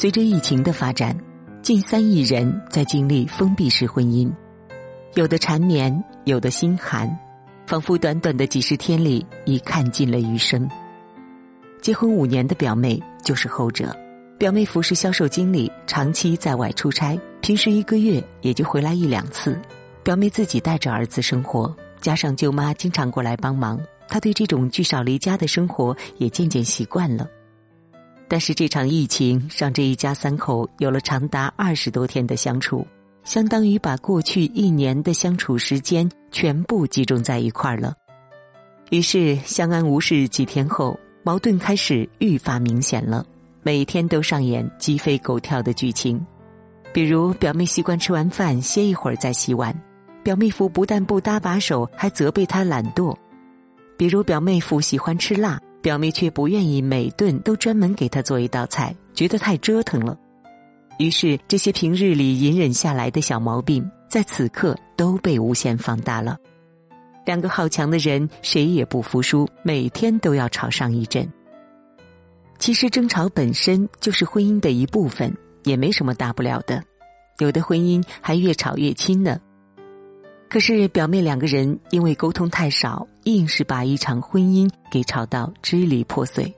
随着疫情的发展，近三亿人在经历封闭式婚姻，有的缠绵，有的心寒，仿佛短短的几十天里已看尽了余生。结婚五年的表妹就是后者。表妹服是销售经理，长期在外出差，平时一个月也就回来一两次。表妹自己带着儿子生活，加上舅妈经常过来帮忙，她对这种聚少离家的生活也渐渐习惯了。但是这场疫情让这一家三口有了长达二十多天的相处，相当于把过去一年的相处时间全部集中在一块儿了。于是相安无事几天后，矛盾开始愈发明显了。每天都上演鸡飞狗跳的剧情，比如表妹习惯吃完饭歇一会儿再洗碗，表妹夫不但不搭把手，还责备她懒惰；比如表妹夫喜欢吃辣，表妹却不愿意每顿都专门给他做一道菜，觉得太折腾了。于是这些平日里隐忍下来的小毛病，在此刻都被无限放大了。两个好强的人，谁也不服输，每天都要吵上一阵。其实争吵本身就是婚姻的一部分，也没什么大不了的。有的婚姻还越吵越亲呢。可是表妹两个人因为沟通太少，硬是把一场婚姻给吵到支离破碎。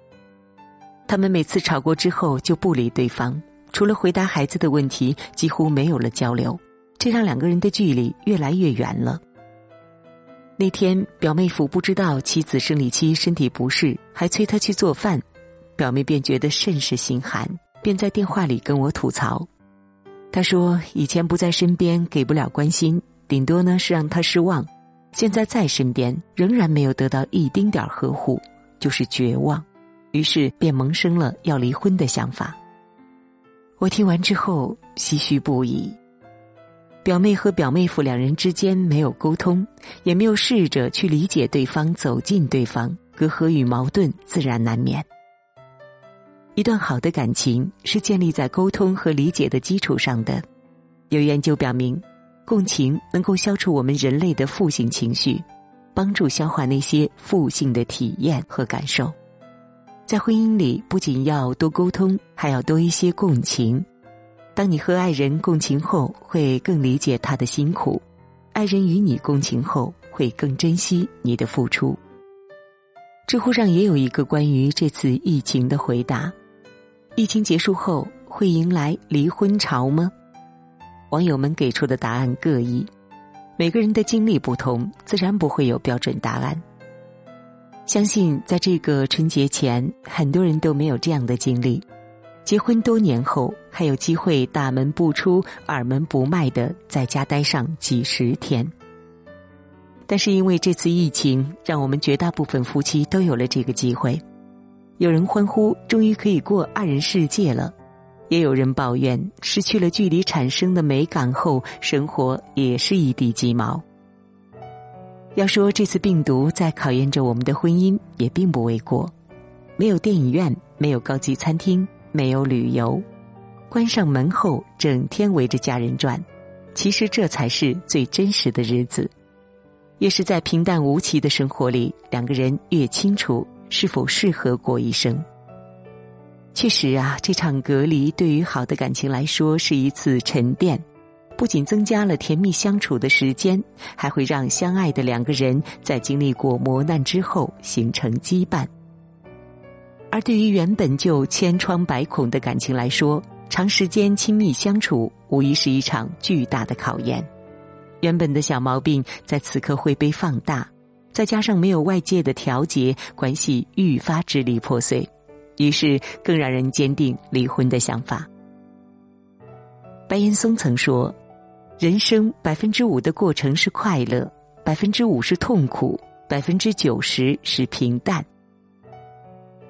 他们每次吵过之后就不理对方，除了回答孩子的问题，几乎没有了交流。这让两个人的距离越来越远了。那天表妹夫不知道妻子生理期身体不适，还催她去做饭。表妹便觉得甚是心寒，便在电话里跟我吐槽。她说：“以前不在身边，给不了关心，顶多呢是让他失望；现在在身边，仍然没有得到一丁点呵护，就是绝望。于是便萌生了要离婚的想法。”我听完之后唏嘘不已。表妹和表妹夫两人之间没有沟通，也没有试着去理解对方、走进对方，隔阂与矛盾自然难免。一段好的感情是建立在沟通和理解的基础上的。有研究表明，共情能够消除我们人类的负性情绪，帮助消化那些负性的体验和感受。在婚姻里，不仅要多沟通，还要多一些共情。当你和爱人共情后，会更理解他的辛苦；爱人与你共情后，会更珍惜你的付出。知乎上也有一个关于这次疫情的回答。疫情结束后会迎来离婚潮吗？网友们给出的答案各异，每个人的经历不同，自然不会有标准答案。相信在这个春节前，很多人都没有这样的经历：结婚多年后，还有机会大门不出、二门不迈的在家待上几十天。但是因为这次疫情，让我们绝大部分夫妻都有了这个机会。有人欢呼，终于可以过二人世界了；也有人抱怨，失去了距离产生的美感后，生活也是一地鸡毛。要说这次病毒在考验着我们的婚姻，也并不为过。没有电影院，没有高级餐厅，没有旅游，关上门后，整天围着家人转。其实这才是最真实的日子，也是在平淡无奇的生活里，两个人越清楚。是否适合过一生？确实啊，这场隔离对于好的感情来说是一次沉淀，不仅增加了甜蜜相处的时间，还会让相爱的两个人在经历过磨难之后形成羁绊。而对于原本就千疮百孔的感情来说，长时间亲密相处无疑是一场巨大的考验。原本的小毛病在此刻会被放大。再加上没有外界的调节，关系愈发支离破碎，于是更让人坚定离婚的想法。白岩松曾说：“人生百分之五的过程是快乐，百分之五是痛苦，百分之九十是平淡。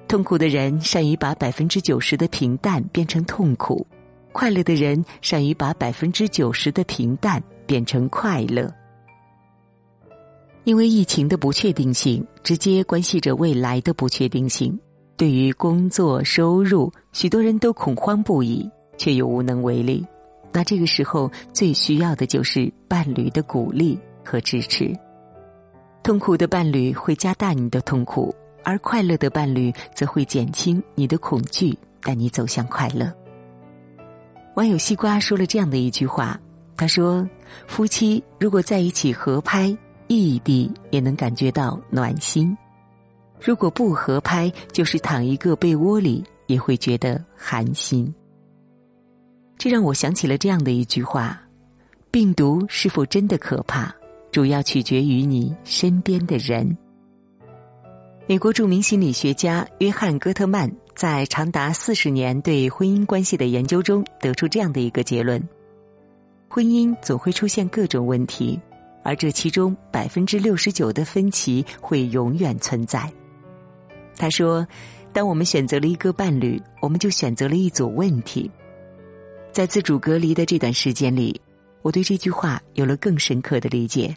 痛苦的人善于把百分之九十的平淡变成痛苦，快乐的人善于把百分之九十的平淡变成快乐。”因为疫情的不确定性，直接关系着未来的不确定性。对于工作收入，许多人都恐慌不已，却又无能为力。那这个时候，最需要的就是伴侣的鼓励和支持。痛苦的伴侣会加大你的痛苦，而快乐的伴侣则会减轻你的恐惧，带你走向快乐。网友西瓜说了这样的一句话：“他说，夫妻如果在一起合拍，异地也能感觉到暖心；如果不合拍，就是躺一个被窝里也会觉得寒心。”这让我想起了这样的一句话：“病毒是否真的可怕，主要取决于你身边的人。”美国著名心理学家约翰·戈特曼。在长达四十年对婚姻关系的研究中，得出这样的一个结论：婚姻总会出现各种问题，而这其中百分之六十九的分歧会永远存在。他说：“当我们选择了一个伴侣，我们就选择了一组问题。”在自主隔离的这段时间里，我对这句话有了更深刻的理解。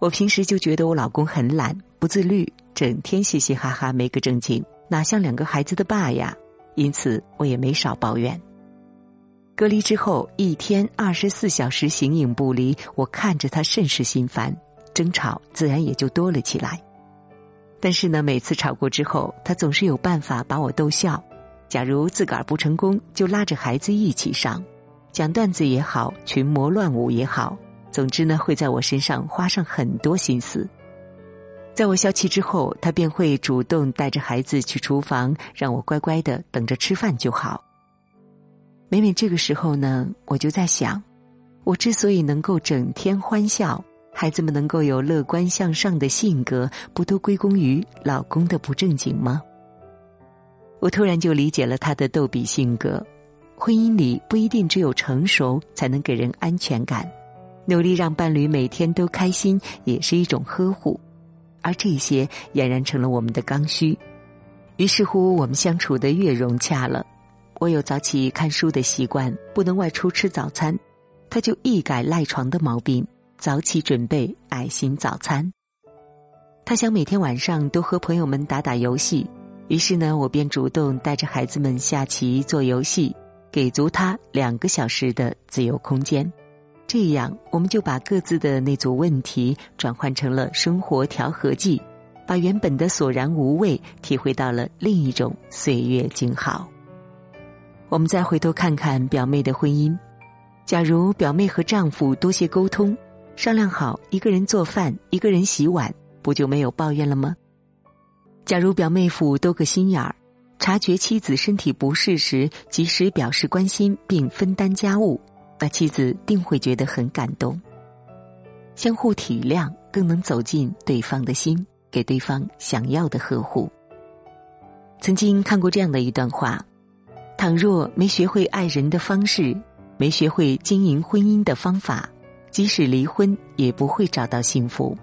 我平时就觉得我老公很懒、不自律，整天嘻嘻哈哈，没个正经。哪像两个孩子的爸呀？因此我也没少抱怨。隔离之后，一天二十四小时形影不离，我看着他甚是心烦，争吵自然也就多了起来。但是呢，每次吵过之后，他总是有办法把我逗笑。假如自个儿不成功，就拉着孩子一起上，讲段子也好，群魔乱舞也好，总之呢，会在我身上花上很多心思。在我消气之后，他便会主动带着孩子去厨房，让我乖乖的等着吃饭就好。每每这个时候呢，我就在想，我之所以能够整天欢笑，孩子们能够有乐观向上的性格，不都归功于老公的不正经吗？我突然就理解了他的逗比性格。婚姻里不一定只有成熟才能给人安全感，努力让伴侣每天都开心，也是一种呵护。而这些俨然成了我们的刚需，于是乎我们相处的越融洽了。我有早起看书的习惯，不能外出吃早餐，他就一改赖床的毛病，早起准备爱心早餐。他想每天晚上都和朋友们打打游戏，于是呢，我便主动带着孩子们下棋做游戏，给足他两个小时的自由空间。这样，我们就把各自的那组问题转换成了生活调和剂，把原本的索然无味体会到了另一种岁月静好。我们再回头看看表妹的婚姻，假如表妹和丈夫多些沟通，商量好一个人做饭，一个人洗碗，不就没有抱怨了吗？假如表妹夫多个心眼儿，察觉妻子身体不适时，及时表示关心并分担家务。那妻子定会觉得很感动，相互体谅更能走进对方的心，给对方想要的呵护。曾经看过这样的一段话：倘若没学会爱人的方式，没学会经营婚姻的方法，即使离婚也不会找到幸福。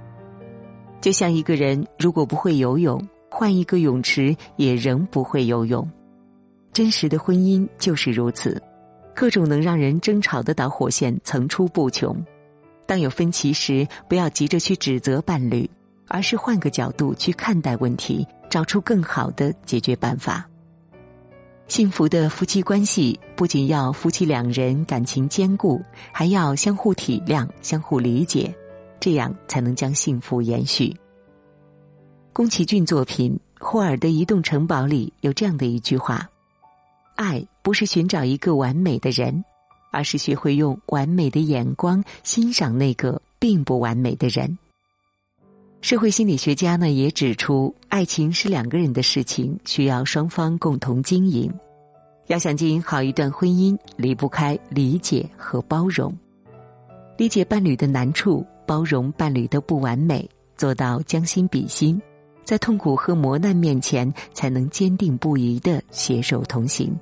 就像一个人如果不会游泳，换一个泳池也仍不会游泳。真实的婚姻就是如此。各种能让人争吵的导火线层出不穷，当有分歧时，不要急着去指责伴侣，而是换个角度去看待问题，找出更好的解决办法。幸福的夫妻关系不仅要夫妻两人感情坚固，还要相互体谅、相互理解，这样才能将幸福延续。宫崎骏作品《霍尔的移动城堡》里有这样的一句话。爱不是寻找一个完美的人，而是学会用完美的眼光欣赏那个并不完美的人。社会心理学家呢也指出，爱情是两个人的事情，需要双方共同经营。要想经营好一段婚姻，离不开理解和包容。理解伴侣的难处，包容伴侣的不完美，做到将心比心，在痛苦和磨难面前，才能坚定不移的携手同行。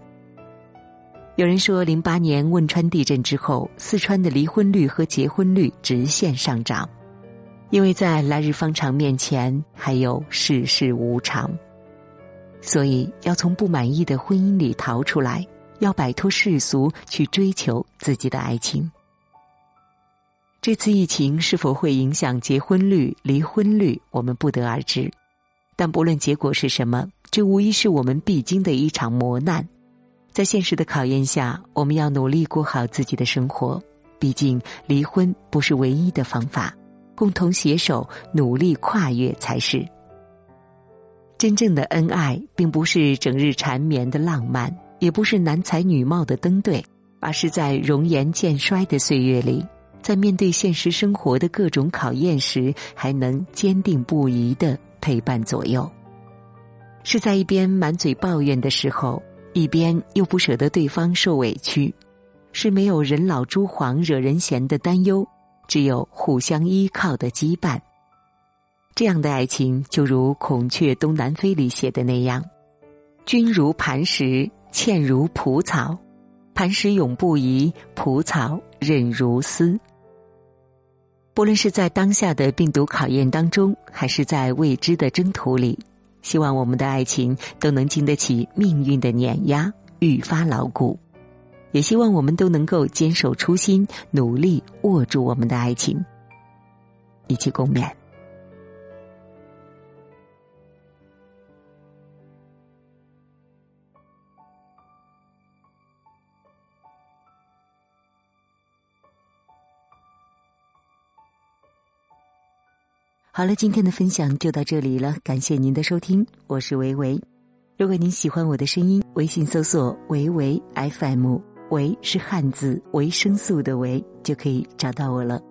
有人说，零八年汶川地震之后，四川的离婚率和结婚率直线上涨，因为在来日方长面前还有世事无常，所以要从不满意的婚姻里逃出来，要摆脱世俗，去追求自己的爱情。这次疫情是否会影响结婚率、离婚率，我们不得而知，但不论结果是什么，这无疑是我们必经的一场磨难。在现实的考验下，我们要努力过好自己的生活。毕竟，离婚不是唯一的方法，共同携手努力跨越才是。真正的恩爱，并不是整日缠绵的浪漫，也不是男才女貌的登对，而是在容颜渐衰的岁月里，在面对现实生活的各种考验时，还能坚定不移的陪伴左右。是在一边满嘴抱怨的时候，一边又不舍得对方受委屈，是没有人老珠黄惹人嫌的担忧，只有互相依靠的羁绊。这样的爱情，就如《孔雀东南飞》里写的那样：“君如磐石，倩如蒲草，磐石永不移，蒲草韧如丝。”不论是在当下的病毒考验当中，还是在未知的征途里，希望我们的爱情都能经得起命运的碾压，愈发牢固。也希望我们都能够坚守初心，努力握住我们的爱情，一起共勉。好了，今天的分享就到这里了，感谢您的收听，我是维维。如果您喜欢我的声音，微信搜索“维维 FM”，维是汉字维生素的维，就可以找到我了。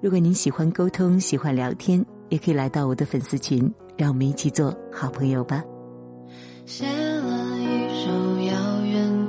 如果您喜欢沟通，喜欢聊天，也可以来到我的粉丝群，让我们一起做好朋友吧。写了一首遥远